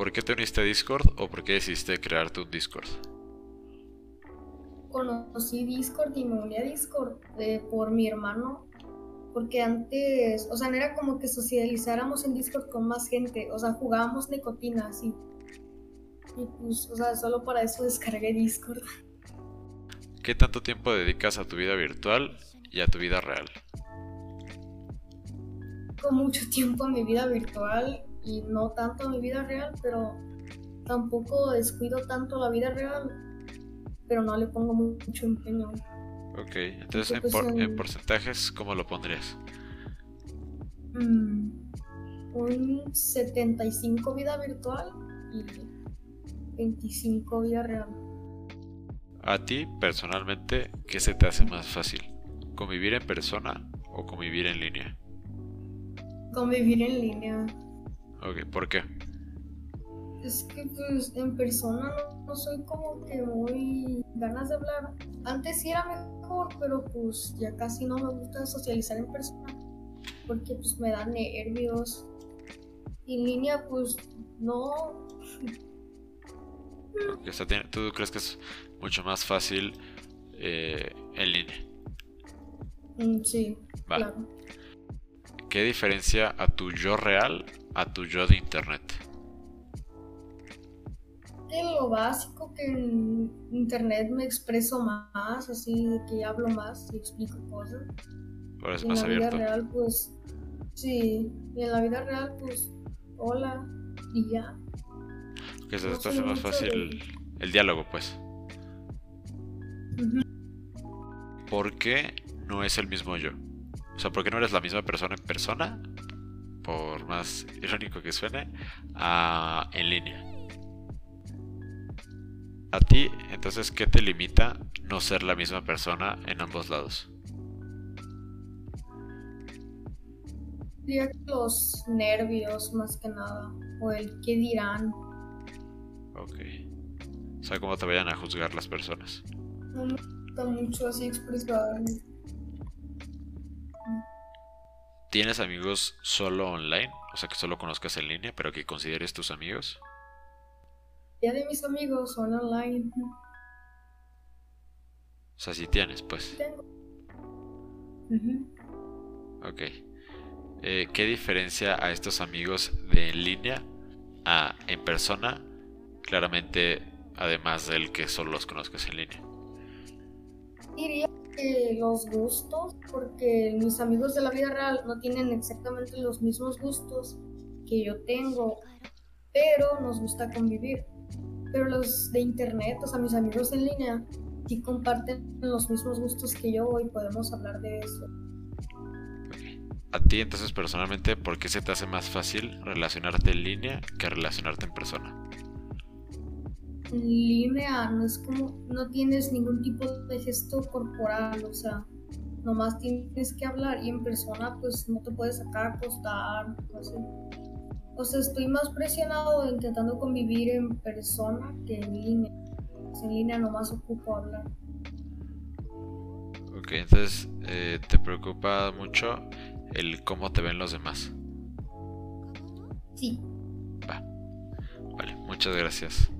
¿Por qué te uniste a Discord o por qué decidiste crearte un Discord? Conocí Discord y me uní a Discord eh, por mi hermano. Porque antes, o sea, no era como que socializáramos en Discord con más gente. O sea, jugábamos nicotina así. Y pues, o sea, solo para eso descargué Discord. ¿Qué tanto tiempo dedicas a tu vida virtual y a tu vida real? Con mucho tiempo a mi vida virtual y no tanto a mi vida real, pero tampoco descuido tanto la vida real, pero no le pongo mucho empeño. Ok, entonces en, por- en porcentajes, ¿cómo lo pondrías? Mm, un 75 vida virtual y 25 vida real. A ti, personalmente, ¿qué se te hace más fácil? ¿Convivir en persona o convivir en línea? Convivir en línea. Ok, ¿por qué? Es que pues en persona no, no soy como que muy ganas de hablar. Antes sí era mejor, pero pues ya casi no me gusta socializar en persona. Porque pues me dan nervios. Y en línea pues no. Ok, o sea, tiene- ¿tú crees que es mucho más fácil eh, en línea? Mm, Sí, Va. claro. ¿Qué diferencia a tu yo real a tu yo de internet? De lo básico que en internet me expreso más, así de que hablo más y explico cosas. Ahora es Y en más la vida real pues sí. Y en la vida real pues hola y ya. Que se te hace más fácil de- el diálogo, pues. ¿Por qué no es el mismo yo? O sea, ¿por qué no eres la misma persona en persona? Por más irónico que suene, a- en línea. A ti, entonces, ¿qué te limita no ser la misma persona en ambos lados? Los nervios más que nada. O el qué dirán. Ok. O sea, cómo te vayan a juzgar las personas. No me gusta mucho así expresarme. ¿Tienes amigos solo online? O sea, que solo conozcas en línea, pero que consideres tus amigos. Ya de mis amigos son online. O sea, si tienes, pues. Tengo. Ok. Eh, ¿Qué diferencia a estos amigos de en línea a en persona? Claramente, además del que solo los conozcas en línea. Diría que los gustos, porque mis amigos de la vida real no tienen exactamente los mismos gustos que yo tengo, pero nos gusta convivir. Pero los de internet, o sea, mis amigos en línea, sí comparten los mismos gustos que yo y podemos hablar de eso. A ti, entonces, personalmente, ¿por qué se te hace más fácil relacionarte en línea que relacionarte en persona? En línea no es como, no tienes ningún tipo de gesto corporal, o sea, nomás tienes que hablar y en persona pues no te puedes sacar acostar, o así. O sea, estoy más presionado intentando convivir en persona que en línea. Pues, en línea nomás ocupo hablar. Ok, entonces, eh, ¿te preocupa mucho el cómo te ven los demás? Sí. Va. Vale, muchas gracias.